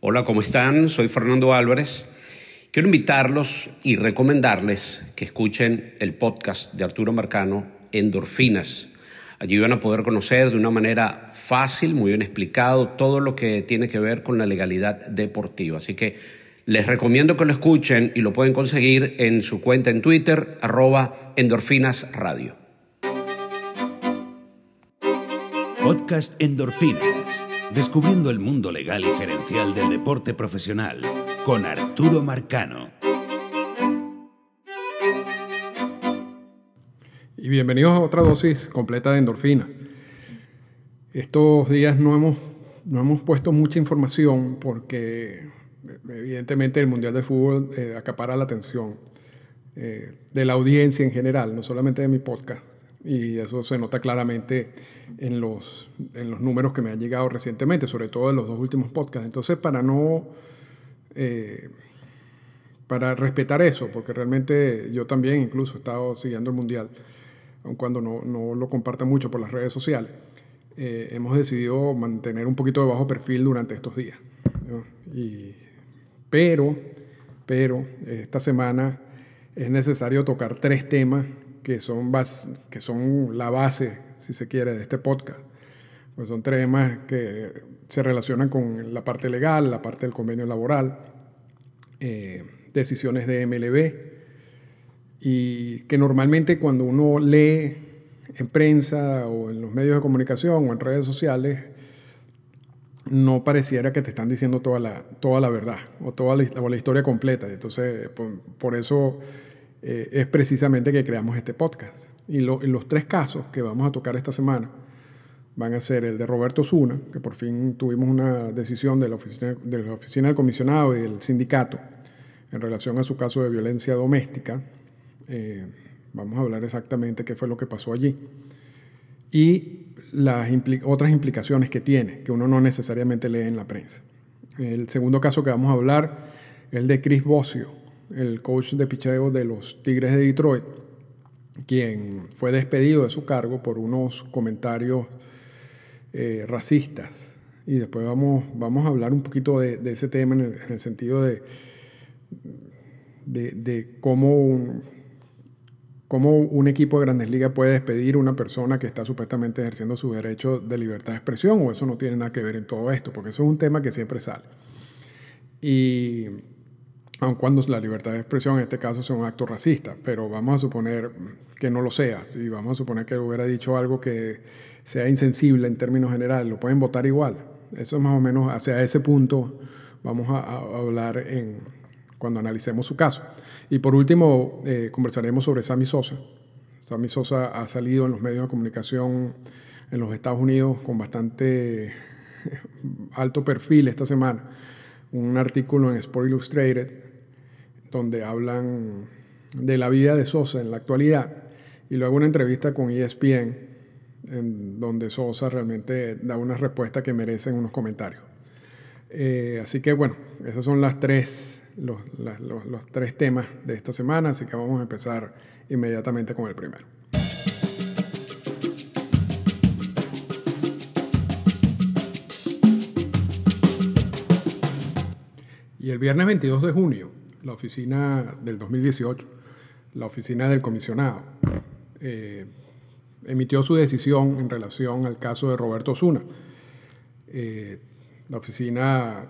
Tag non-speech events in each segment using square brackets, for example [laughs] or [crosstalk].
Hola, ¿cómo están? Soy Fernando Álvarez. Quiero invitarlos y recomendarles que escuchen el podcast de Arturo Marcano, Endorfinas. Allí van a poder conocer de una manera fácil, muy bien explicado, todo lo que tiene que ver con la legalidad deportiva. Así que les recomiendo que lo escuchen y lo pueden conseguir en su cuenta en Twitter, arroba Endorfinas Radio. Podcast Endorfinas Descubriendo el mundo legal y gerencial del deporte profesional con Arturo Marcano. Y bienvenidos a otra dosis completa de endorfinas. Estos días no hemos, no hemos puesto mucha información porque evidentemente el Mundial de Fútbol eh, acapara la atención eh, de la audiencia en general, no solamente de mi podcast y eso se nota claramente en los, en los números que me han llegado recientemente, sobre todo en los dos últimos podcasts. Entonces, para no... Eh, para respetar eso, porque realmente yo también incluso he estado siguiendo el Mundial, aun cuando no, no lo comparta mucho por las redes sociales, eh, hemos decidido mantener un poquito de bajo perfil durante estos días. Y, pero, pero esta semana es necesario tocar tres temas que son, que son la base, si se quiere, de este podcast. Pues son temas que se relacionan con la parte legal, la parte del convenio laboral, eh, decisiones de MLB, y que normalmente cuando uno lee en prensa o en los medios de comunicación o en redes sociales, no pareciera que te están diciendo toda la, toda la verdad o toda la, la historia completa. Entonces, por, por eso eh, es precisamente que creamos este podcast. Y los tres casos que vamos a tocar esta semana van a ser el de Roberto Zuna, que por fin tuvimos una decisión de la oficina, de la oficina del comisionado y del sindicato en relación a su caso de violencia doméstica. Eh, vamos a hablar exactamente qué fue lo que pasó allí. Y las otras implicaciones que tiene, que uno no necesariamente lee en la prensa. El segundo caso que vamos a hablar es el de Chris Bossio, el coach de picheo de los Tigres de Detroit, quien fue despedido de su cargo por unos comentarios eh, racistas. Y después vamos, vamos a hablar un poquito de, ese tema en el, sentido de, de, cómo, un, cómo un equipo de grandes ligas puede despedir a una persona que está supuestamente ejerciendo su derecho de libertad de expresión, o eso no tiene nada que ver en todo esto, porque eso es un tema que siempre sale. Y aun cuando la libertad de expresión en este caso sea un acto racista, pero vamos a suponer que no lo sea, si vamos a suponer que hubiera dicho algo que sea insensible en términos generales, lo pueden votar igual. Eso es más o menos hacia ese punto vamos a, hablar cuando analicemos su caso. Y por último, eh, conversaremos sobre Sammy Sosa. Sammy Sosa ha salido en los medios de comunicación en los Estados Unidos con bastante [laughs] alto perfil esta semana. Un artículo en Sport Illustrated donde hablan de la vida de Sosa en la actualidad, y luego una entrevista con ESPN, en donde Sosa realmente da una respuesta que merecen unos comentarios. Eh, así que bueno, esos son las tres, los, los tres temas de esta semana, así que vamos a empezar inmediatamente con el primero. Y el viernes 22 de junio la oficina del 2018, la oficina del comisionado, eh, emitió su decisión en relación al caso de Roberto Zuna. Eh, la oficina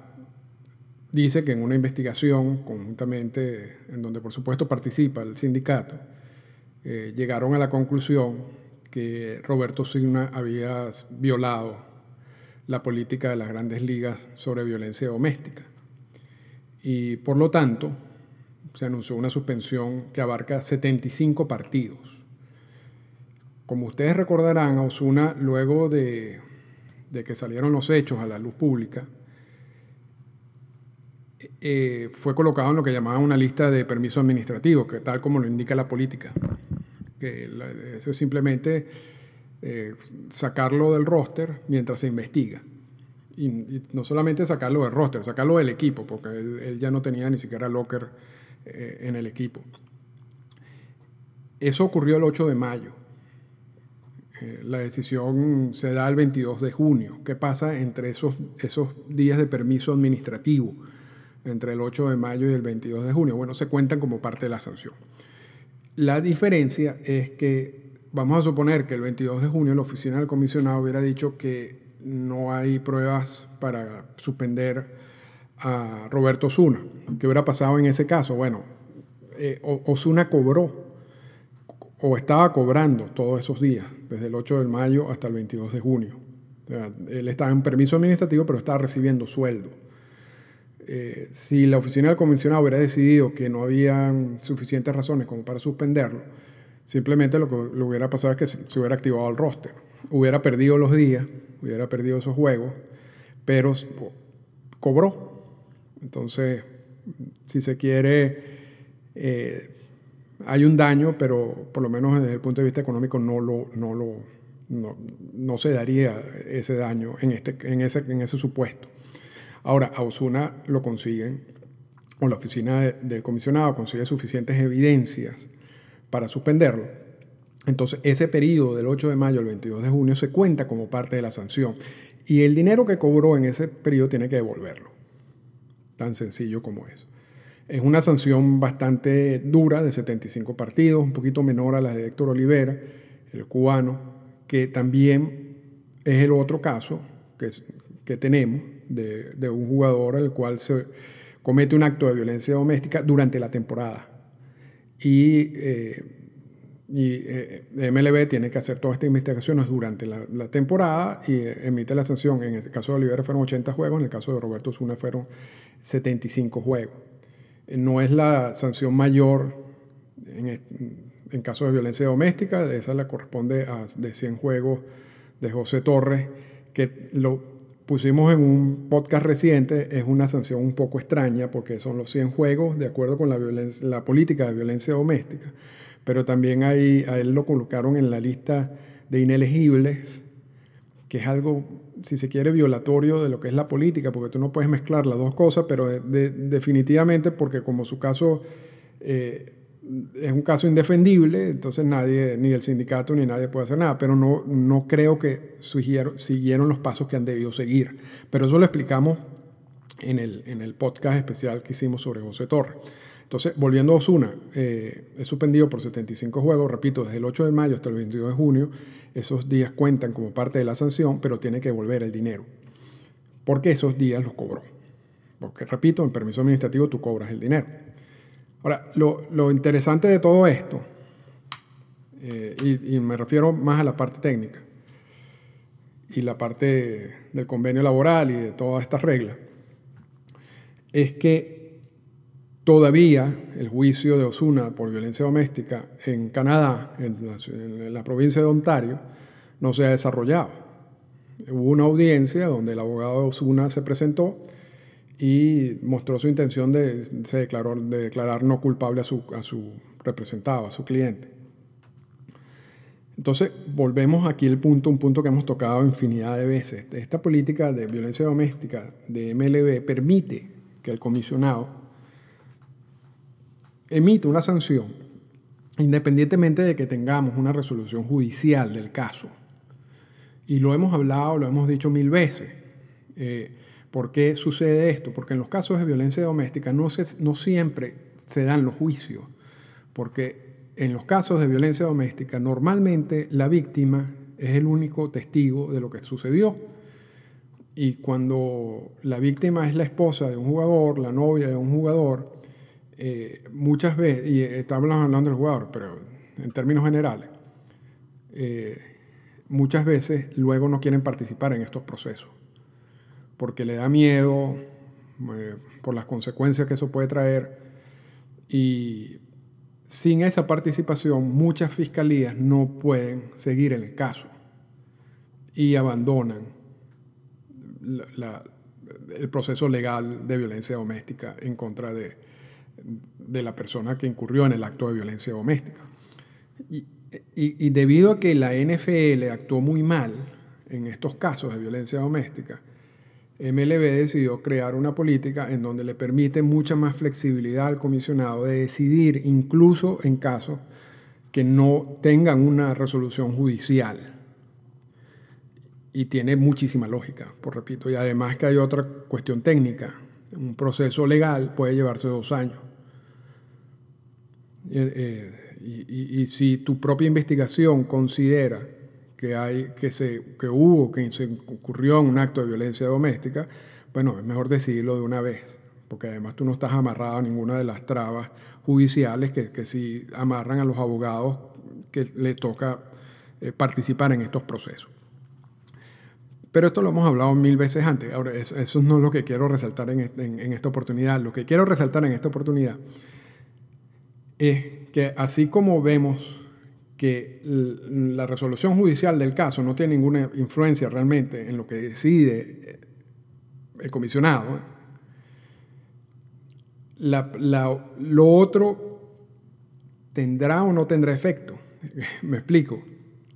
dice que en una investigación conjuntamente, en donde por supuesto participa el sindicato, eh, llegaron a la conclusión que Roberto Zuna había violado la política de las grandes ligas sobre violencia doméstica y por lo tanto se anunció una suspensión que abarca 75 partidos. Como ustedes recordarán, Osuna, luego de, que salieron los hechos a la luz pública, eh, fue colocado en lo que llamaban una lista de permisos administrativos, que tal como lo indica la política, que eso es simplemente eh, sacarlo del roster mientras se investiga y, no solamente sacarlo del roster, sacarlo del equipo, porque él, ya no tenía ni siquiera locker eh, en el equipo. Eso ocurrió el 8 de mayo. Eh, la decisión se da el 22 de junio. ¿Qué pasa entre esos, esos días de permiso administrativo? Entre el 8 de mayo y el 22 de junio. Bueno, se cuentan como parte de la sanción. La diferencia es que vamos a suponer que el 22 de junio la oficina del comisionado hubiera dicho que no hay pruebas para suspender a Roberto Osuna. ¿Qué hubiera pasado en ese caso? Bueno, eh, Osuna cobró o estaba cobrando todos esos días, desde el 8 de mayo hasta el 22 de junio. él estaba en permiso administrativo, pero estaba recibiendo sueldo. Eh, si la oficina del comisionado hubiera decidido que no había suficientes razones como para suspenderlo, simplemente lo que hubiera pasado es que se hubiera activado el roster. Hubiera perdido los días, hubiera perdido esos juegos, pero cobró. Entonces, si se quiere, eh, hay un daño, pero por lo menos desde el punto de vista económico no, lo, no, lo, no, se daría ese daño en, este, en, ese, en ese supuesto. Ahora, a Osuna lo consiguen, o la oficina del comisionado consigue suficientes evidencias para suspenderlo. Entonces, ese periodo del 8 de mayo al 22 de junio se cuenta como parte de la sanción. Y el dinero que cobró en ese periodo tiene que devolverlo. Tan sencillo como eso. Es una sanción bastante dura de 75 partidos, un poquito menor a la de Héctor Olivera, el cubano, que también es el otro caso que, que tenemos de, un jugador al cual se comete un acto de violencia doméstica durante la temporada. Y, eh, y eh, MLB tiene que hacer todas estas investigaciones durante la, temporada y emite la sanción. En el caso de Olivera fueron 80 juegos, en el caso de Roberto Zuna fueron 75 juegos no es la sanción mayor en, caso de violencia doméstica, esa la corresponde a de 100 juegos de José Torres, que lo pusimos en un podcast reciente, es una sanción un poco extraña porque son los 100 juegos de acuerdo con la política de violencia doméstica, pero también ahí, a él lo colocaron en la lista de inelegibles, que es algo si se quiere, violatorio de lo que es la política, porque tú no puedes mezclar las dos cosas, pero definitivamente porque como su caso eh, es un caso indefendible, entonces nadie, ni el sindicato ni nadie puede hacer nada, pero no, no creo que siguieron, siguieron los pasos que han debido seguir. Pero eso lo explicamos en el, en el podcast especial que hicimos sobre José Torres. Entonces, volviendo a Osuna, eh, es suspendido por 75 juegos, repito, desde el 8 de mayo hasta el 22 de junio. Esos días cuentan como parte de la sanción, pero tiene que devolver el dinero. Porque esos días los cobró. Porque, repito, en permiso administrativo tú cobras el dinero. Ahora, lo, interesante de todo esto, eh, y, y me refiero más a la parte técnica y la parte del convenio laboral y de todas estas reglas, es que Todavía el juicio de Osuna por violencia doméstica en Canadá, en la, provincia de Ontario, no se ha desarrollado. Hubo una audiencia donde el abogado de Osuna se presentó y mostró su intención de, se declaró, de declarar no culpable a su, a su representado, a su cliente. Entonces, volvemos aquí al punto, un punto que hemos tocado infinidad de veces. Esta política de violencia doméstica de MLB permite que el comisionado emite una sanción, independientemente de que tengamos una resolución judicial del caso. Y lo hemos hablado, lo hemos dicho mil veces. Eh, ¿Por qué sucede esto? Porque en los casos de violencia doméstica no, no siempre se dan los juicios, porque en los casos de violencia doméstica normalmente la víctima es el único testigo de lo que sucedió. Y cuando la víctima es la esposa de un jugador, la novia de un jugador, eh, muchas veces, y estamos hablando del jugador, pero en términos generales, eh, muchas veces luego no quieren participar en estos procesos, porque le da miedo eh, por las consecuencias que eso puede traer, y sin esa participación muchas fiscalías no pueden seguir el caso y abandonan el proceso legal de violencia doméstica en contra de, de la persona que incurrió en el acto de violencia doméstica. Y, debido a que la NFL actuó muy mal en estos casos de violencia doméstica, MLB decidió crear una política en donde le permite mucha más flexibilidad al comisionado de decidir incluso en casos que no tengan una resolución judicial. y tiene muchísima lógica, por repito. Y además que hay otra cuestión técnica. Un proceso legal puede llevarse dos años. Eh, eh, y, si tu propia investigación considera que, hay, que, se, que hubo, que se ocurrió un acto de violencia doméstica, bueno, es mejor decidirlo de una vez, porque además tú no estás amarrado a ninguna de las trabas judiciales que, que sí amarran a los abogados que les toca eh, participar en estos procesos. Pero esto lo hemos hablado mil veces antes. Ahora, eso, no es lo que quiero resaltar en, en, esta oportunidad. Lo que quiero resaltar en esta oportunidad es que así como vemos que la resolución judicial del caso no tiene ninguna influencia realmente en lo que decide eh, el comisionado, ¿eh? lo otro tendrá o no tendrá efecto. [laughs] Me explico.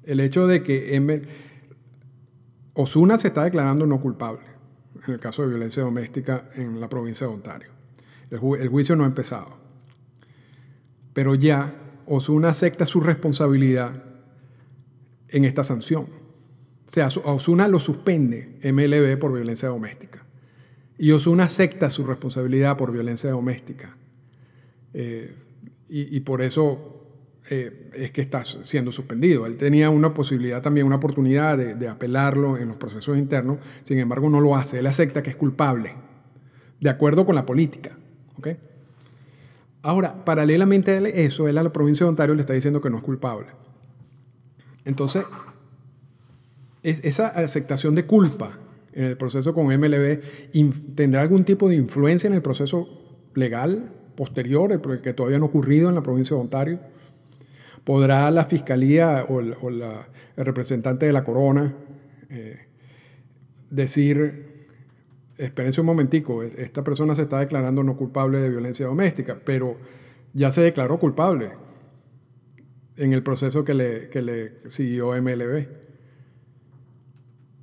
El hecho de que Osuna se está declarando no culpable en el caso de violencia doméstica en la provincia de Ontario. El, juicio no ha empezado. Pero ya Osuna acepta su responsabilidad en esta sanción. O sea, Osuna lo suspende MLB por violencia doméstica. Y Osuna acepta su responsabilidad por violencia doméstica. Eh, y, por eso eh, es que está siendo suspendido. Él tenía una posibilidad también, una oportunidad de, apelarlo en los procesos internos, sin embargo no lo hace. Él acepta que es culpable, de acuerdo con la política. Ahora, paralelamente a eso, él a la provincia de Ontario le está diciendo que no es culpable. Entonces, esa aceptación de culpa en el proceso con MLB tendrá algún tipo de influencia en el proceso legal posterior, que todavía no ha ocurrido en la provincia de Ontario. ¿Podrá la fiscalía o, el, representante de la corona eh, decir, espérense un momentico, e, esta persona se está declarando no culpable de violencia doméstica, pero ya se declaró culpable en el proceso que le, que le siguió MLB?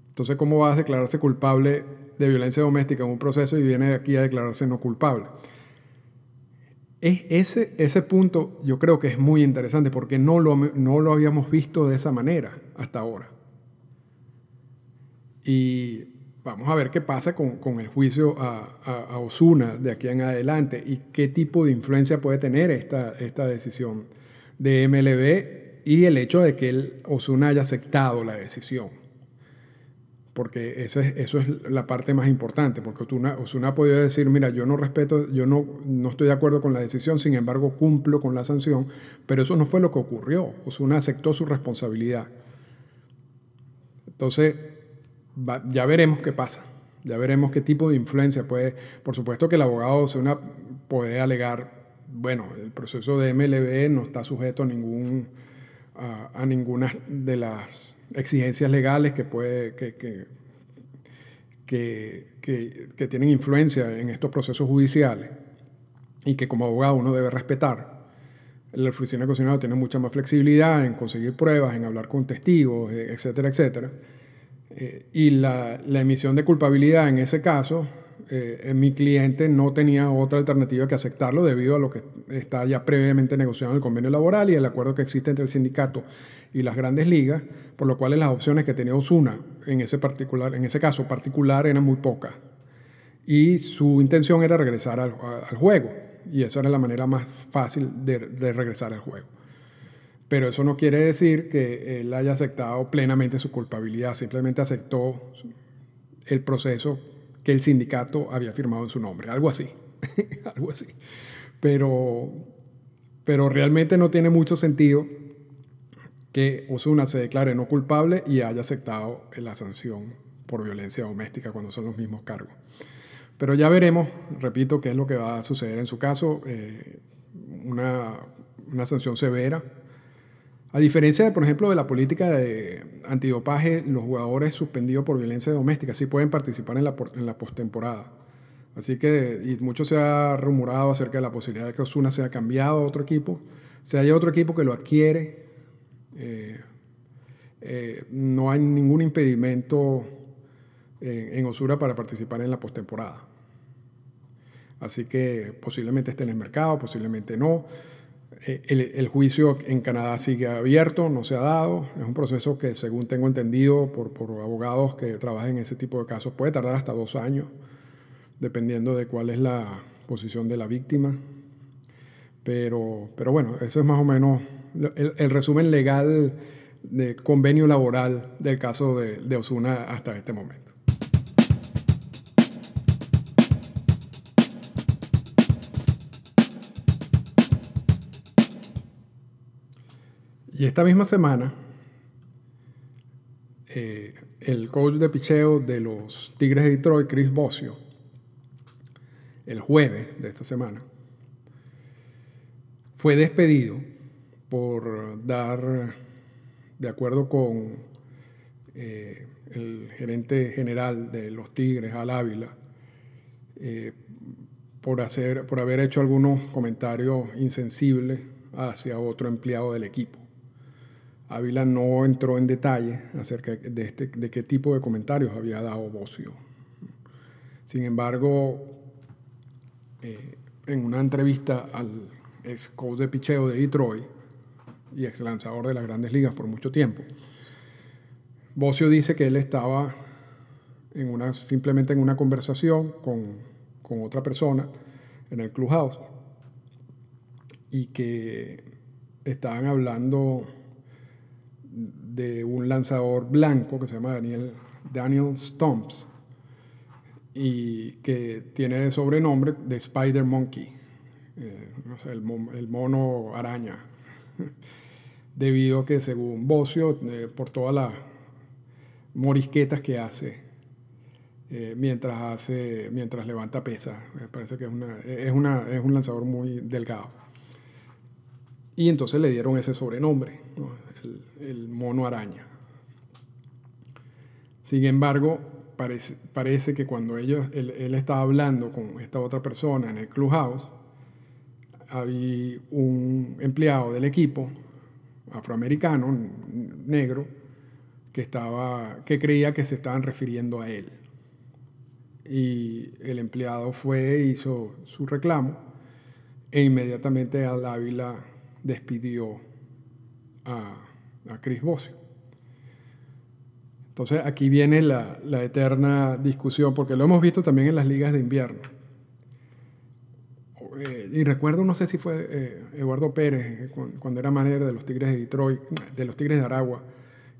Entonces, ¿cómo va a declararse culpable de violencia doméstica en un proceso y viene aquí a declararse no culpable? Es ese, ese punto yo creo que es muy interesante porque no lo, no lo habíamos visto de esa manera hasta ahora. Y vamos a ver qué pasa con, con el juicio a, a, Osuna de aquí en adelante y qué tipo de influencia puede tener esta, esta decisión de MLB y el hecho de que Osuna haya aceptado la decisión porque eso es, eso es la parte más importante, porque Osuna, ha podido decir, mira, yo no respeto, yo no, no estoy de acuerdo con la decisión, sin embargo cumplo con la sanción, pero eso no fue lo que ocurrió, Osuna aceptó su responsabilidad. Entonces, ya veremos qué pasa, ya veremos qué tipo de influencia puede, por supuesto que el abogado Osuna puede alegar, bueno, el proceso de MLB no está sujeto a, ninguna de las exigencias legales que, puede, que, que, que, tienen influencia en estos procesos judiciales y que como abogado uno debe respetar. La oficina de cocinado tiene mucha más flexibilidad en conseguir pruebas, en hablar con testigos, etcétera, etcétera. Eh, y la, emisión de culpabilidad en ese caso eh, mi cliente no tenía otra alternativa que aceptarlo debido a lo que está ya previamente negociado en el convenio laboral y el acuerdo que existe entre el sindicato y las grandes ligas, por lo cual las opciones que tenía Osuna en ese, particular, en ese caso particular eran muy pocas. Y su intención era regresar al, juego, y esa era la manera más fácil de regresar al juego. Pero eso no quiere decir que él haya aceptado plenamente su culpabilidad, simplemente aceptó el proceso que el sindicato había firmado en su nombre, algo así, [laughs] algo así. Pero, pero realmente no tiene mucho sentido que Osuna se declare no culpable y haya aceptado la sanción por violencia doméstica cuando son los mismos cargos. Pero ya veremos, repito, qué es lo que va a suceder en su caso, eh, una, una sanción severa a diferencia, por ejemplo, de la política de antidopaje, los jugadores suspendidos por violencia doméstica sí pueden participar en la, en la postemporada. Así que, y mucho se ha rumorado acerca de la posibilidad de que Osuna sea cambiado a otro equipo. Si hay otro equipo que lo adquiere, eh, eh, no hay ningún impedimento en, en Osura para participar en la postemporada. Así que posiblemente esté en el mercado, posiblemente no. Eh, el, juicio en Canadá sigue abierto, no se ha dado. Es un proceso que, según tengo entendido por, por, abogados que trabajan en ese tipo de casos, puede tardar hasta dos años, dependiendo de cuál es la posición de la víctima. Pero, pero bueno, eso es más o menos el, resumen legal de convenio laboral del caso de Osuna hasta este momento. Y esta misma semana, eh, el coach de picheo de los Tigres de Detroit, Chris Bossio, el jueves de esta semana, fue despedido por dar, de acuerdo con eh, el gerente general de los Tigres, Al Ávila, eh, por, hacer, por haber hecho algunos comentarios insensibles hacia otro empleado del equipo. Ávila no entró en detalle acerca de, este, qué tipo de comentarios había dado Bocio. Sin embargo, eh, en una entrevista al ex coach de picheo de Detroit y ex lanzador de las grandes ligas por mucho tiempo, Bocio dice que él estaba simplemente en una conversación con, con otra persona en el clubhouse y que estaban hablando de un lanzador blanco que se llama Daniel, Daniel Stumps y que tiene de sobrenombre de Spider Monkey, eh, el, mono araña, [laughs] debido a que según Bocio, eh, por todas las morisquetas que hace eh, mientras hace mientras levanta pesa, me parece que es, una, es, una, es un lanzador muy delgado. Y entonces le dieron ese sobrenombre el, mono araña. Sin embargo, parece, parece que cuando ellos, él, estaba hablando con esta otra persona en el clubhouse, había un empleado del equipo afroamericano, negro, que, estaba, que creía que se estaban refiriendo a él. Y el empleado fue, hizo su reclamo e inmediatamente al Ávila despidió a, a Chris Bossio. Entonces aquí viene la, eterna discusión, porque lo hemos visto también en las ligas de invierno. Eh, y recuerdo, no sé si fue eh, Eduardo Pérez, eh, cuando era manager de los Tigres de Detroit, de los Tigres de Aragua,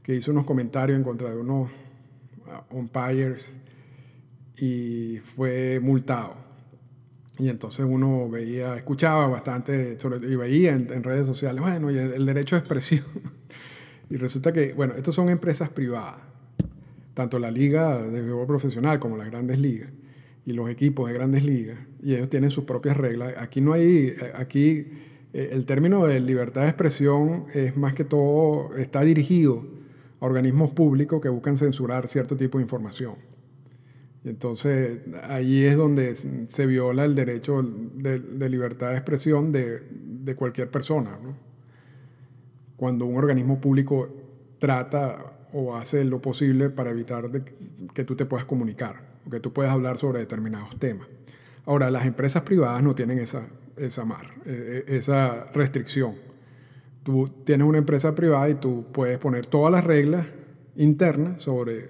que hizo unos comentarios en contra de unos uh, umpires y fue multado. Y entonces uno veía, escuchaba bastante y veía en, redes sociales, bueno, y el derecho de expresión [laughs] y resulta que, bueno, estos son empresas privadas, tanto la liga de béisbol profesional como las grandes ligas y los equipos de grandes ligas, y ellos tienen sus propias reglas. Aquí no hay, aquí eh, el término de libertad de expresión es más que todo, está dirigido a organismos públicos que buscan censurar cierto tipo de información. Y entonces ahí es donde se viola el derecho de, de libertad de expresión de, de cualquier persona. ¿no? Cuando un organismo público trata o hace lo posible para evitar que tú te puedas comunicar o que tú puedas hablar sobre determinados temas. Ahora, las empresas privadas no tienen esa, esa, mar, eh, eh, esa restricción. Tú tienes una empresa privada y tú puedes poner todas las reglas internas sobre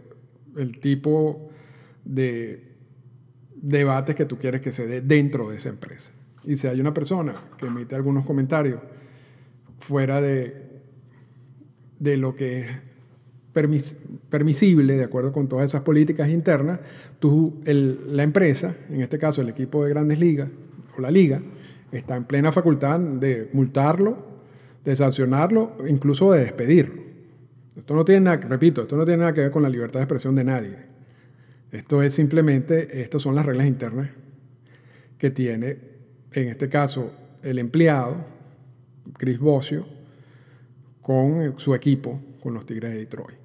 el tipo de debates que tú quieres que se dé dentro de esa empresa. Y si hay una persona que emite algunos comentarios fuera de de lo que es permisible, de acuerdo con todas esas políticas internas, tú, la empresa, en este caso el equipo de grandes ligas o la liga, está en plena facultad de multarlo, de sancionarlo, incluso de despedirlo. Esto no tiene nada, repito, esto no tiene nada que ver con la libertad de expresión de nadie. Esto es simplemente, estas son las reglas internas que tiene, en este caso, el empleado, Chris Bocio, con su equipo, con los Tigres de Detroit.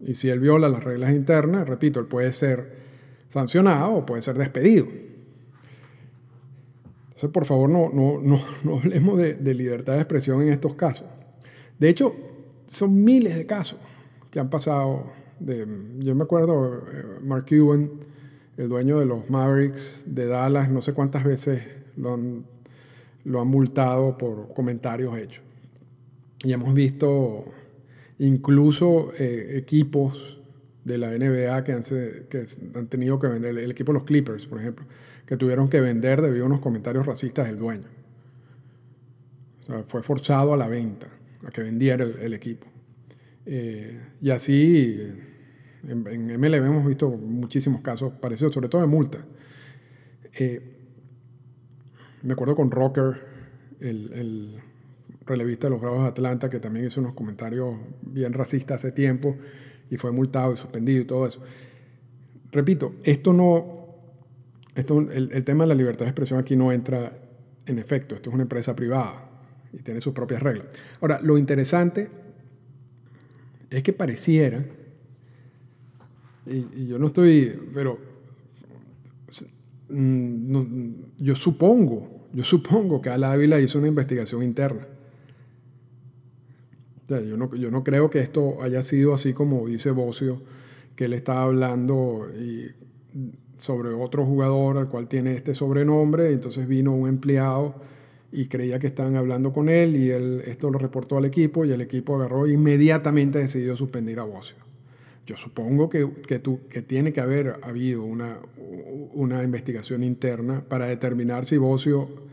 Y si él viola las reglas internas, repito, él puede ser sancionado o puede ser despedido. Entonces, por favor, no, no, [laughs] no, hablemos de, libertad de expresión en estos casos. De hecho, son miles de casos que han pasado. De, yo me acuerdo, eh, Mark Cuban, el dueño de los Mavericks de Dallas, no sé cuántas veces lo han multado por comentarios hechos. Y hemos visto incluso eh, equipos de la NBA que han, que han tenido que vender, el equipo de los Clippers, por ejemplo, que tuvieron que vender debido a unos comentarios racistas del dueño. fue forzado a la venta, a que vendiera el, equipo. Eh, y así, en, MLB hemos visto muchísimos casos parecidos, sobre todo de multa. Eh, me acuerdo con Rocker, el, relevista de los Bravos de Atlanta, que también hizo unos comentarios bien racistas hace tiempo y fue multado y suspendido y todo eso. Repito, esto no, esto, el, tema de la libertad de expresión aquí no entra en efecto, esto es una empresa privada y tiene sus propias reglas. Ahora, lo interesante es que pareciera, y, y yo no estoy, pero mm, yo supongo, yo supongo que Al Ávila hizo una investigación interna yo, no, yo no creo que esto haya sido así como dice Bocio, que él estaba hablando y, sobre otro jugador al cual tiene este sobrenombre, entonces vino un empleado y creía que estaban hablando con él y él esto lo reportó al equipo y el equipo agarró e inmediatamente decidió suspender a Bocio. Yo supongo que, que, tú, que tiene que haber habido una, una investigación interna para determinar si Bocio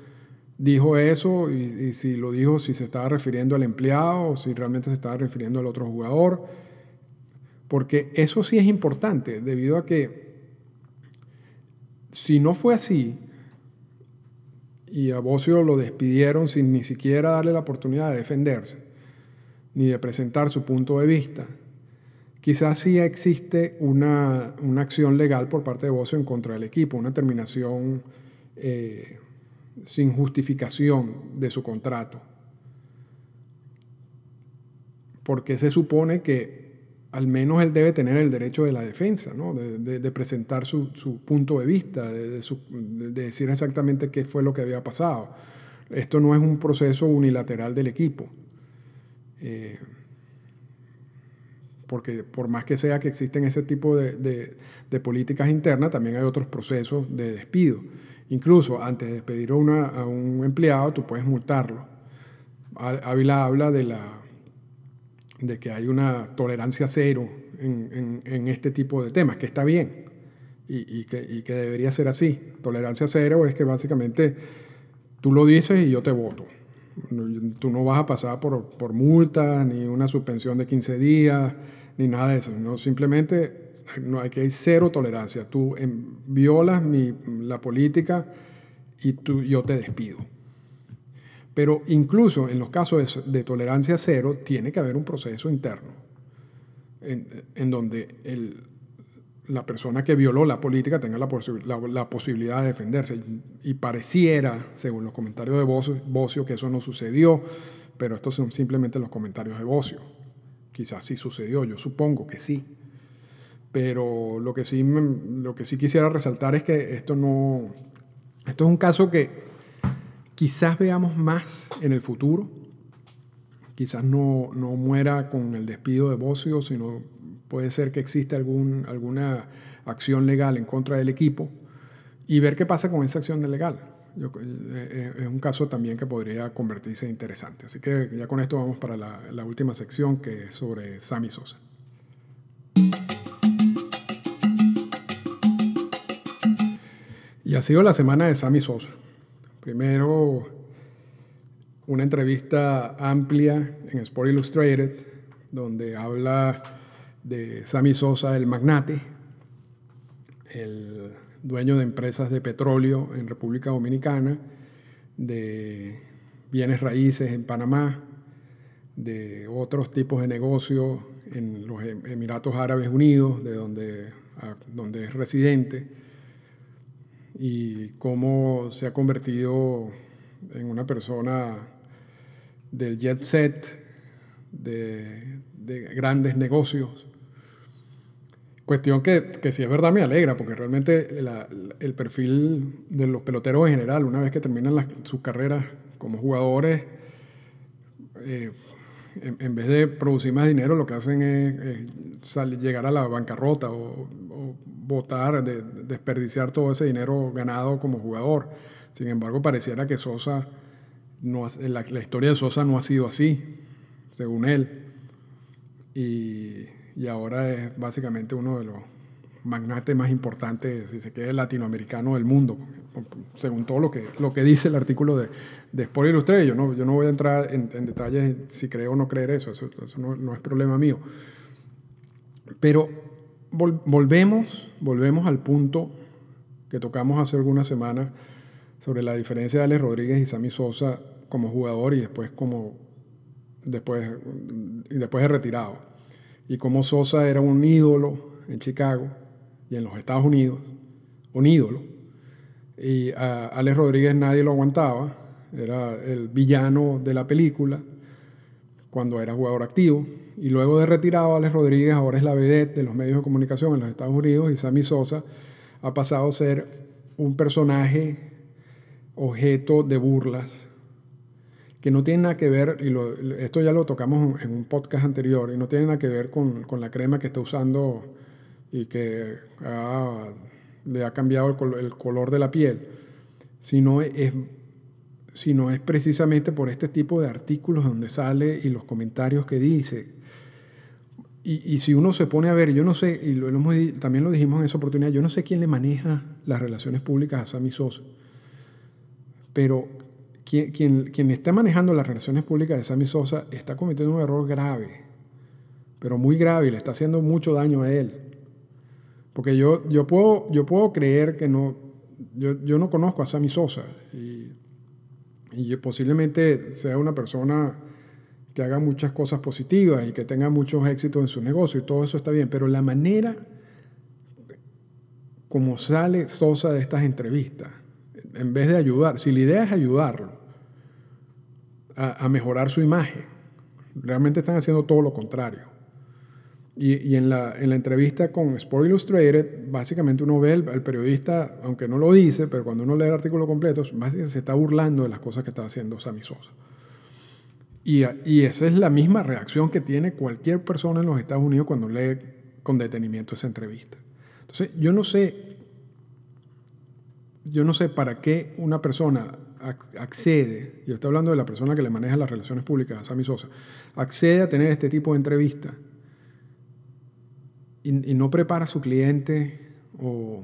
dijo eso y, si lo dijo, si se estaba refiriendo al empleado o si realmente se estaba refiriendo al otro jugador. Porque eso sí es importante, debido a que si no fue así y a Bocio lo despidieron sin ni siquiera darle la oportunidad de defenderse, ni de presentar su punto de vista, quizás sí existe una, acción legal por parte de Bocio en contra del equipo, una terminación eh, sin justificación de su contrato. Porque se supone que al menos él debe tener el derecho de la defensa, ¿no? de, presentar su, punto de vista, de, decir exactamente qué fue lo que había pasado. Esto no es un proceso unilateral del equipo. Eh, porque por más que sea que existen ese tipo de, políticas internas, también hay otros procesos de despido. Incluso antes de despedir a, un empleado, tú puedes multarlo. Ávila habla de, la, de que hay una tolerancia cero en, este tipo de temas, que está bien y, que, debería ser así. Tolerancia cero es que básicamente tú lo dices y yo te voto. Tú no vas a pasar por, por multas, ni una suspensión de 15 días, ni nada de eso. No, simplemente no, hay que hay cero tolerancia. Tú violas mi, la política y tú, yo te despido. Pero incluso en los casos de, tolerancia cero tiene que haber un proceso interno en, en donde el, la persona que violó la política tenga la, la, posibilidad de defenderse. Y pareciera, según los comentarios de Bocio, que eso no sucedió, pero estos son simplemente los comentarios de Bocio. Quizás sí sucedió, yo supongo que sí. Pero lo que sí, lo que sí quisiera resaltar es que esto no. Esto es un caso que quizás veamos más en el futuro. Quizás no, no muera con el despido de Bocio, sino puede ser que exista algún, alguna acción legal en contra del equipo y ver qué pasa con esa acción legal. Eh, eh, es un caso también que podría convertirse interesante. Así que ya con esto vamos para la, la última sección que es sobre Sammy Sosa. Y ha sido la semana de Sammy Sosa. Primero, una entrevista amplia en Sport Illustrated, donde habla de Sammy Sosa, el magnate, el dueño de empresas de petróleo en República Dominicana, de bienes raíces en Panamá, de otros tipos de negocios en los em-, Emiratos Árabes Unidos, de donde, donde es residente, y cómo se ha convertido en una persona del jet set, de, de grandes negocios, Cuestión que, que, si es verdad me alegra, porque realmente el perfil de los peloteros en general, una vez que terminan sus carreras como jugadores, eh, en, vez de producir más dinero, lo que hacen es, llegar a la bancarrota o, votar, desperdiciar todo ese dinero ganado como jugador. Sin embargo, pareciera que Sosa no, la, la, historia de Sosa no ha sido así, según él. Y, y, ahora es básicamente uno de los magnates más importantes, si se quiere, latinoamericano del mundo, según todo lo que, lo que dice el artículo de, de Sport Illustrated. Yo no, yo no voy a entrar en, en detalles si creo o no creer eso, eso, eso no, no, es problema mío. Pero vol, volvemos, volvemos al punto que tocamos hace algunas semanas sobre la diferencia de Alex Rodríguez y Sammy Sosa como jugador y después como después y después de retirado y como Sosa era un ídolo en Chicago y en los Estados Unidos un ídolo y a Alex Rodríguez nadie lo aguantaba era el villano de la película cuando era jugador activo. Y luego de retirado Alex Rodríguez ahora es la vedette de los medios de comunicación en los Estados Unidos y Sammy Sosa ha pasado a ser un personaje objeto de burlas que no tiene nada que ver, y lo, esto ya lo tocamos en un podcast anterior, y no tiene nada que ver con, con la crema que está usando y que ha, le ha cambiado el, color, el color de la piel, sino es, sino es precisamente por este tipo de artículos donde sale y los comentarios que dice. Y, y, si uno se pone a ver, yo no sé, y lo, también lo dijimos en esa oportunidad, yo no sé quién le maneja las relaciones públicas a Sammy Sosa, pero quien, quien, quien, está manejando las relaciones públicas de Sammy Sosa está cometiendo un error grave, pero muy grave, y le está haciendo mucho daño a él. Porque yo, yo, puedo, yo puedo creer que no, yo, yo no conozco a Sammy Sosa, y, y posiblemente sea una persona que haga muchas cosas positivas y que tenga muchos éxitos en su negocio, y todo eso está bien, pero la manera como sale Sosa de estas entrevistas, en vez de ayudar, si la idea es ayudarlo a, mejorar su imagen, realmente están haciendo todo lo contrario. Y, en, la, en, la, entrevista con Sport Illustrated, básicamente uno ve el, periodista, aunque no lo dice, pero cuando uno lee el artículo completo, básicamente se está burlando de las cosas que está haciendo Sammy Sosa. Y, y esa es la misma reacción que tiene cualquier persona en los Estados Unidos cuando lee con detenimiento esa entrevista. Entonces, yo no sé yo no sé para qué una persona accede, yo estoy hablando de la persona que le maneja las relaciones públicas, a Sammy Sosa, accede a tener este tipo de entrevista y, y no prepara a su cliente o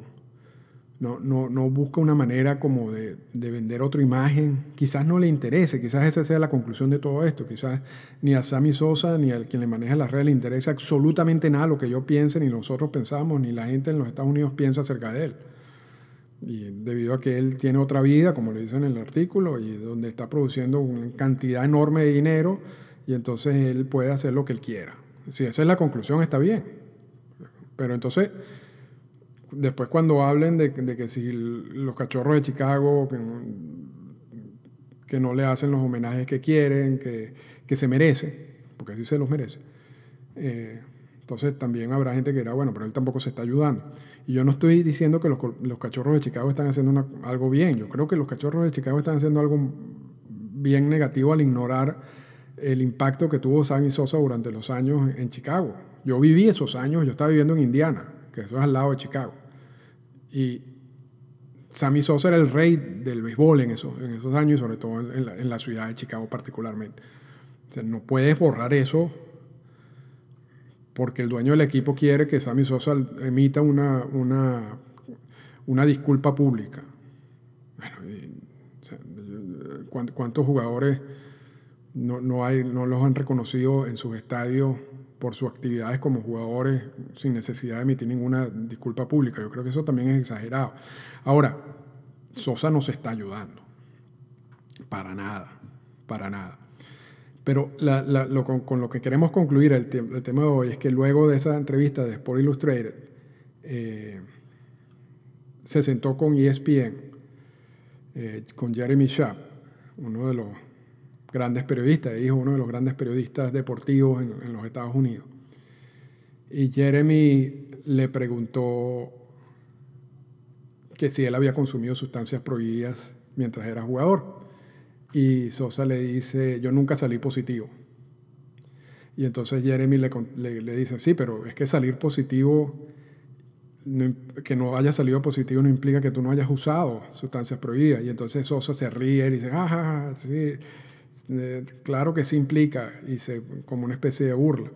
no, busca una manera como de, de, vender otra imagen, quizás no le interese, quizás esa sea la conclusión de todo esto, quizás ni a Sammy Sosa ni a quien le maneja las redes le interesa absolutamente nada lo que yo piense, ni nosotros pensamos, ni la gente en los Estados Unidos piensa acerca de él y debido a que él tiene otra vida, como le dicen en el artículo, y donde está produciendo una cantidad enorme de dinero, y entonces él puede hacer lo que él quiera. Si esa es la conclusión, está bien. Pero entonces, después cuando hablen de, que si los cachorros de Chicago, que, no le hacen los homenajes que quieren, que, que se merece, porque así se los merece, eh, entonces también habrá gente que dirá, bueno, pero él tampoco se está ayudando. Y yo no estoy diciendo que los, los cachorros de Chicago están haciendo una, algo bien. Yo creo que los cachorros de Chicago están haciendo algo bien negativo al ignorar el impacto que tuvo Sammy Sosa durante los años en Chicago. Yo viví esos años, yo estaba viviendo en Indiana, que eso es al lado de Chicago. Y Sammy Sosa era el rey del béisbol en esos, en esos años y sobre todo en la, en la ciudad de Chicago particularmente. O sea, no puedes borrar eso porque el dueño del equipo quiere que Sammy Sosa emita una, una, una disculpa pública. Bueno, ¿cuántos jugadores no, no, hay, no los han reconocido en sus estadios por sus actividades como jugadores sin necesidad de emitir ninguna disculpa pública? Yo creo que eso también es exagerado. Ahora, Sosa no se está ayudando. Para nada, para nada. Pero lo, con, lo que queremos concluir el, te, el, tema de hoy es que luego de esa entrevista de Sport Illustrated, eh, se sentó con ESPN, eh, con Jeremy Schaap, uno de los grandes periodistas, hijo uno de los grandes periodistas deportivos en, en los Estados Unidos. Y Jeremy le preguntó que si él había consumido sustancias prohibidas mientras era jugador. Y Sosa le dice, yo nunca salí positivo. Y entonces Jeremy le, le, dice, sí, pero es que salir positivo que no haya salido positivo no implica que tú no hayas usado sustancias prohibidas. Y entonces Sosa se ríe y dice, ah, sí, eh, claro que sí implica, y se, como una especie de burla.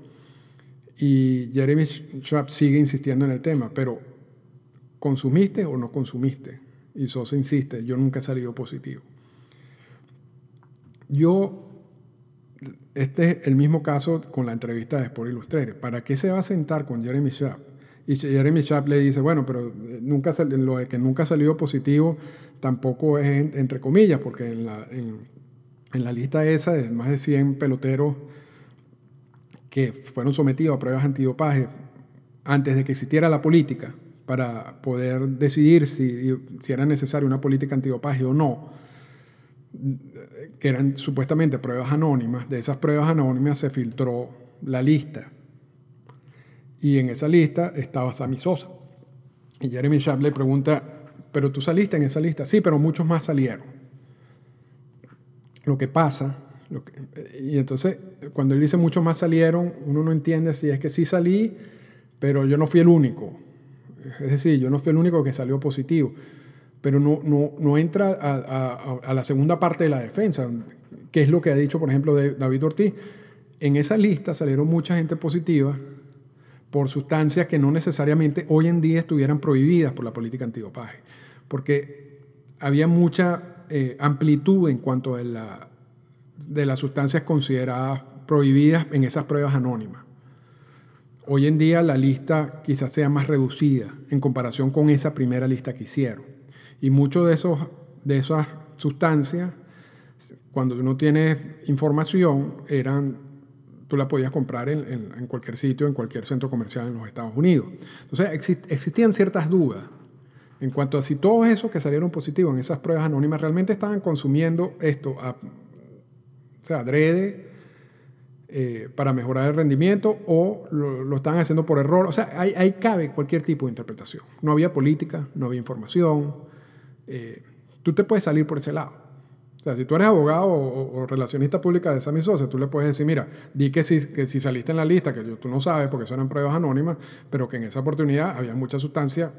Y Jeremy Schwab sigue insistiendo en el tema, pero ¿consumiste o no consumiste? Y Sosa insiste, yo nunca he salido positivo. Yo, este es el mismo caso con la entrevista de Sport Illustrated. ¿Para qué se va a sentar con Jeremy Schwab? Y Jeremy Schwab le dice, bueno, pero eh, nunca, lo de que nunca ha salido positivo tampoco es entre comillas, porque en la, en la lista esa de más de 100 peloteros que fueron sometidos a pruebas antidopaje antes de que existiera la política para poder decidir si, si era necesaria una política antidopaje o no, que eran supuestamente pruebas anónimas, de esas pruebas anónimas se filtró la lista. Y en esa lista estaba Sammy Sosa. Y Jeremy Schaap le pregunta, ¿pero tú saliste en esa lista? Sí, pero muchos más salieron. Lo que pasa, y entonces cuando él dice muchos más salieron, uno no entiende si es que sí salí, pero yo no fui el único. Es decir, yo no fui el único que salió positivo. Pero no, no, no entra a, a, la segunda parte de la defensa, que es lo que ha dicho, por ejemplo, David Ortiz. En esa lista salieron mucha gente positiva por sustancias que no necesariamente hoy en día estuvieran prohibidas por la política antidopaje. Porque había mucha eh, amplitud en cuanto a la, de las sustancias consideradas prohibidas en esas pruebas anónimas. Hoy en día la lista quizás sea más reducida en comparación con esa primera lista que hicieron. Y muchas de, de esas sustancias, cuando uno tiene información, eran, tú la podías comprar en, en cualquier sitio, en cualquier centro comercial en los Estados Unidos. Entonces existían ciertas dudas en cuanto a si todos esos que salieron positivos en esas pruebas anónimas realmente estaban consumiendo esto, o sea, adrede, eh, para mejorar el rendimiento o lo, lo, están haciendo por error. O sea, ahí, cabe cualquier tipo de interpretación. No había política, no había información. Eh, tú te puedes salir por ese lado. O sea, si tú eres abogado o, relacionista pública de Sammy Sosa, tú le puedes decir, mira, di que si, que si saliste en la lista, que tú no sabes porque son pruebas anónimas, pero que en esa oportunidad había mucha sustancia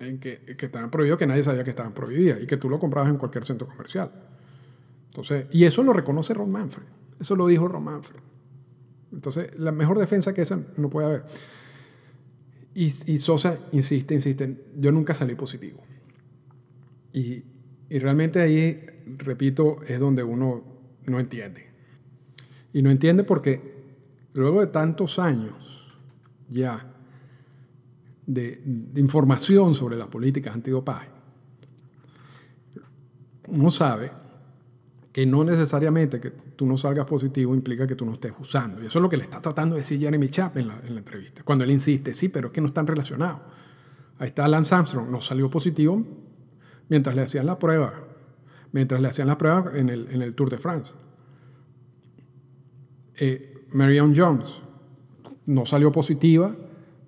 en que, que estaban prohibidos que nadie sabía que estaban prohibidas y que tú lo comprabas en cualquier centro comercial. Entonces, y eso lo reconoce Ron Manfred. Eso lo dijo Ron Manfred. Entonces, la mejor defensa que esa no puede haber. Y, y Sosa insiste, insiste, yo nunca salí positivo. Y, y realmente ahí, repito, es donde uno no entiende. Y no entiende porque luego de tantos años ya de, información sobre las políticas antidopaje, uno sabe que no necesariamente que tú no salgas positivo implica que tú no estés usando. Y eso es lo que le está tratando de decir Jeremy Chap en la, en la entrevista. Cuando él insiste, sí, pero es que no están relacionados. Ahí está Lance Armstrong, no salió positivo mientras le hacían la prueba, mientras le hacían la prueba en el, en el Tour de France. Eh, Marion Jones no salió positiva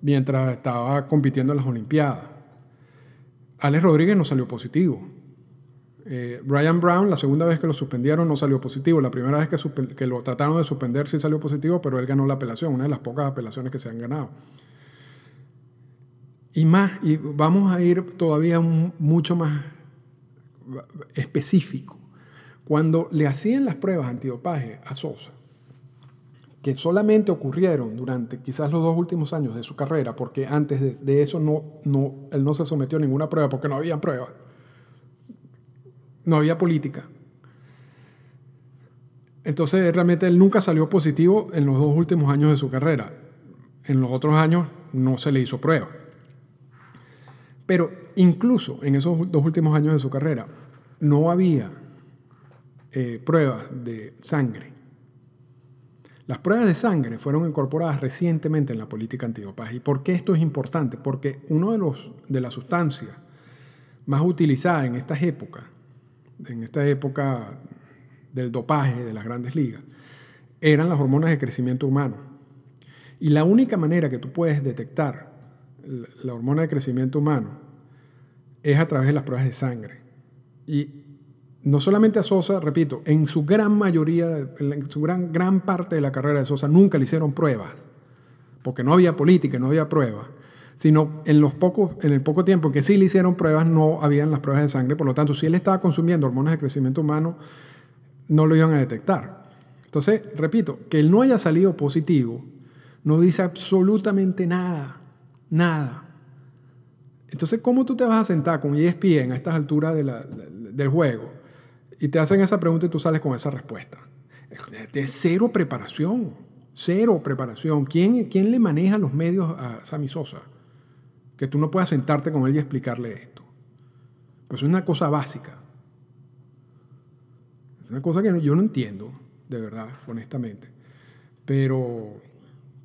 mientras estaba compitiendo en las Olimpiadas. Alex Rodríguez no salió positivo. Eh, Brian Brown, la segunda vez que lo suspendieron, no salió positivo. La primera vez que, que, lo trataron de suspender sí salió positivo, pero él ganó la apelación, una de las pocas apelaciones que se han ganado. Y más, y vamos a ir todavía mucho más específico. Cuando le hacían las pruebas antidopaje a Sosa, que solamente ocurrieron durante quizás los dos últimos años de su carrera, porque antes de, eso no, no, él no se sometió a ninguna prueba, porque no había prueba, no había política. Entonces realmente él nunca salió positivo en los dos últimos años de su carrera. En los otros años no se le hizo prueba. Pero incluso en esos dos últimos años de su carrera no había eh, pruebas de sangre las pruebas de sangre fueron incorporadas recientemente en la política antidopaje. ¿Y por qué esto es importante? Porque una de, los, de las sustancias más utilizadas en estas épocas, en esta época del dopaje de las grandes ligas, eran las hormonas de crecimiento humano. Y la única manera que tú puedes detectar la hormona de crecimiento humano es a través de las pruebas de sangre. Y no solamente a Sosa, repito, en su gran mayoría, en su gran, gran parte de la carrera de Sosa nunca le hicieron pruebas, porque no había política, no había pruebas. sino en, los pocos, en el poco tiempo que sí le hicieron pruebas, no habían las pruebas de sangre. Por lo tanto, si él estaba consumiendo hormonas de crecimiento humano, no lo iban a detectar. Entonces, repito, que él no haya salido positivo no dice absolutamente nada, nada. Entonces, ¿cómo tú te vas a sentar con ESPN a estas alturas del juego y te hacen esa pregunta y tú sales con esa respuesta? Es cero preparación, cero preparación. ¿Quién, ¿Quién le maneja los medios a Sammy Sosa? Que tú no puedas sentarte con él y explicarle esto. Pues es una cosa básica. Es una cosa que yo no entiendo, de verdad, honestamente. Pero,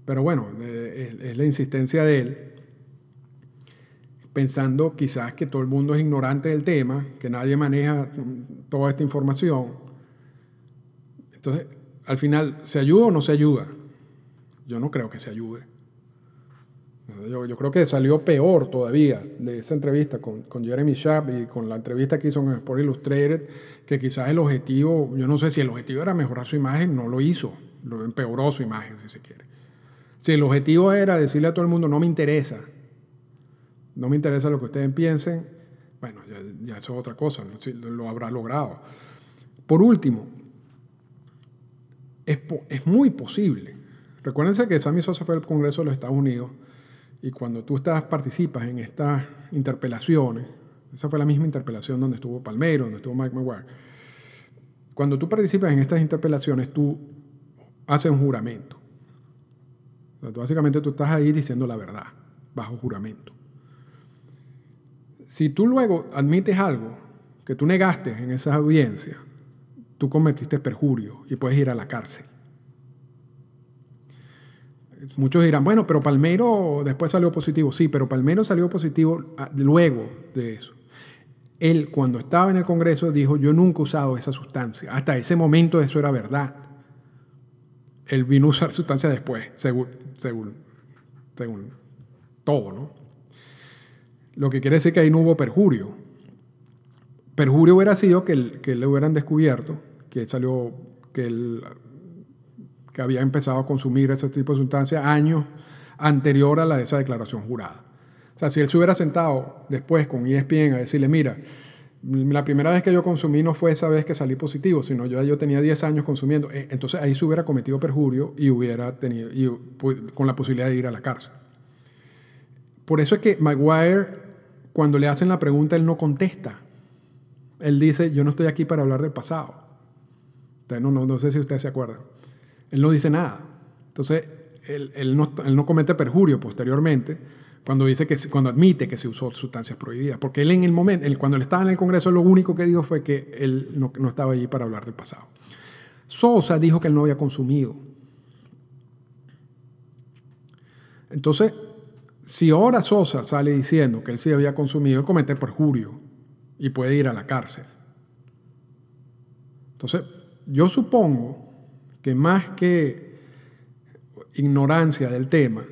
pero bueno, eh, es la insistencia de él pensando quizás que todo el mundo es ignorante del tema, que nadie maneja toda esta información. Entonces, al final, ¿se ayuda o no se ayuda? Yo no creo que se ayude. Yo, creo que salió peor todavía de esa entrevista con, con Jeremy Schaap y con la entrevista que hizo en Sport Illustrated, que quizás el objetivo, yo no sé si el objetivo era mejorar su imagen, no lo hizo, lo empeoró su imagen, si se quiere. Si el objetivo era decirle a todo el mundo, no me interesa, no me interesa lo que ustedes piensen, bueno, ya, eso es otra cosa, lo, habrá logrado. Por último, es, es, muy posible. Recuérdense que Sammy Sosa fue al Congreso de los Estados Unidos y cuando tú estás, participas en estas interpelaciones, esa fue la misma interpelación donde estuvo Palmero, donde estuvo Mike McGuire, cuando tú participas en estas interpelaciones, tú haces un juramento. básicamente tú estás ahí diciendo la verdad, bajo juramento. Si tú luego admites algo que tú negaste en esa audiencia, tú cometiste perjurio y puedes ir a la cárcel. Muchos dirán, bueno, pero Palmero después salió positivo. Sí, pero Palmero salió positivo ah, luego de eso. Él, cuando estaba en el Congreso, dijo, yo nunca he usado esa sustancia. Hasta ese momento eso era verdad. Él vino a usar sustancia después, según, según, según todo, ¿no? Lo que quiere decir que ahí no hubo perjurio. Perjurio hubiera sido que, que le hubieran descubierto que salió, que él que había empezado a consumir ese tipo de sustancias años anterior a la de esa declaración jurada. O sea, si él se hubiera sentado después con ESPN a decirle, mira, la primera vez que yo consumí no fue esa vez que salí positivo, sino yo, yo tenía 10 años consumiendo, eh, entonces ahí se hubiera cometido perjurio y hubiera tenido, y, con la posibilidad de ir a la cárcel. Por eso es que Maguire cuando le hacen la pregunta, él no contesta. Él dice, yo no estoy aquí para hablar del pasado. no, no, no sé si usted se acuerda. Él no dice nada. Entonces, él, no, comete perjurio posteriormente cuando, dice que, cuando admite que se usó sustancias prohibidas. Porque él en el momento, cuando él estaba en el Congreso, lo único que dijo fue que él no, no estaba allí para hablar del pasado. Sosa dijo que él no había consumido. Entonces, si ahora Sosa sale diciendo que él sí había consumido, él comete perjurio y puede ir a la cárcel. Entonces, yo supongo que más que ignorancia del tema,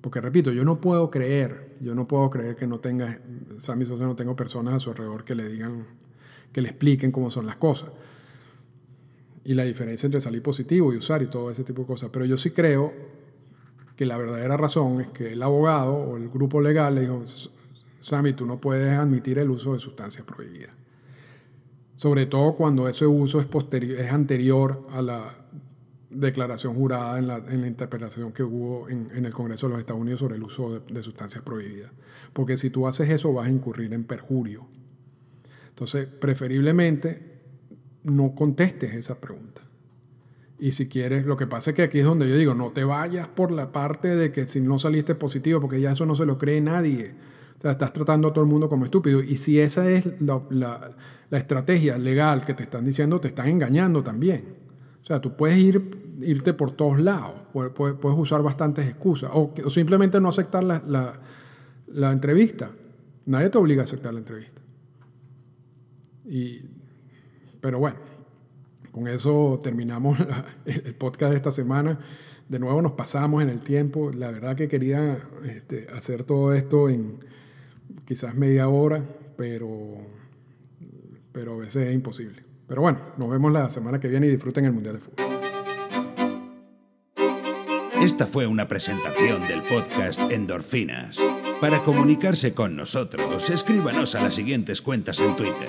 porque repito, yo no puedo creer, yo no puedo creer que no tenga, Sammy Sosa no tenga personas a su alrededor que le digan, que le expliquen cómo son las cosas. Y la diferencia entre salir positivo y usar y todo ese tipo de cosas. Pero yo sí creo que la verdadera razón es que el abogado o el grupo legal le dijo, Sammy, tú no puedes admitir el uso de sustancias prohibidas. Sobre todo cuando ese uso es, posterior, es anterior a la declaración jurada en la, interpretación que hubo en, el Congreso de los Estados Unidos sobre el uso de, de sustancias prohibidas. Porque si tú haces eso vas a incurrir en perjurio. Entonces, preferiblemente no contestes esa pregunta. Y si quieres, lo que pasa es que aquí es donde yo digo, no te vayas por la parte de que si no saliste positivo, porque ya eso no se lo cree nadie. O sea, estás tratando a todo el mundo como estúpido. Y si esa es la, la, estrategia legal que te están diciendo, te están engañando también. O sea, tú puedes ir, irte por todos lados, puedes, puedes, usar bastantes excusas, o, simplemente no aceptar la, la, la entrevista. Nadie te obliga a aceptar la entrevista. Y, pero bueno. Con eso terminamos [laughs] el podcast de esta semana. De nuevo nos pasamos en el tiempo. La verdad que quería este, hacer todo esto en quizás media hora, pero, pero a veces es imposible. Pero bueno, nos vemos la semana que viene y disfruten el Mundial de Fútbol. Esta fue una presentación del podcast Endorfinas. Para comunicarse con nosotros, escríbanos a las siguientes cuentas en Twitter.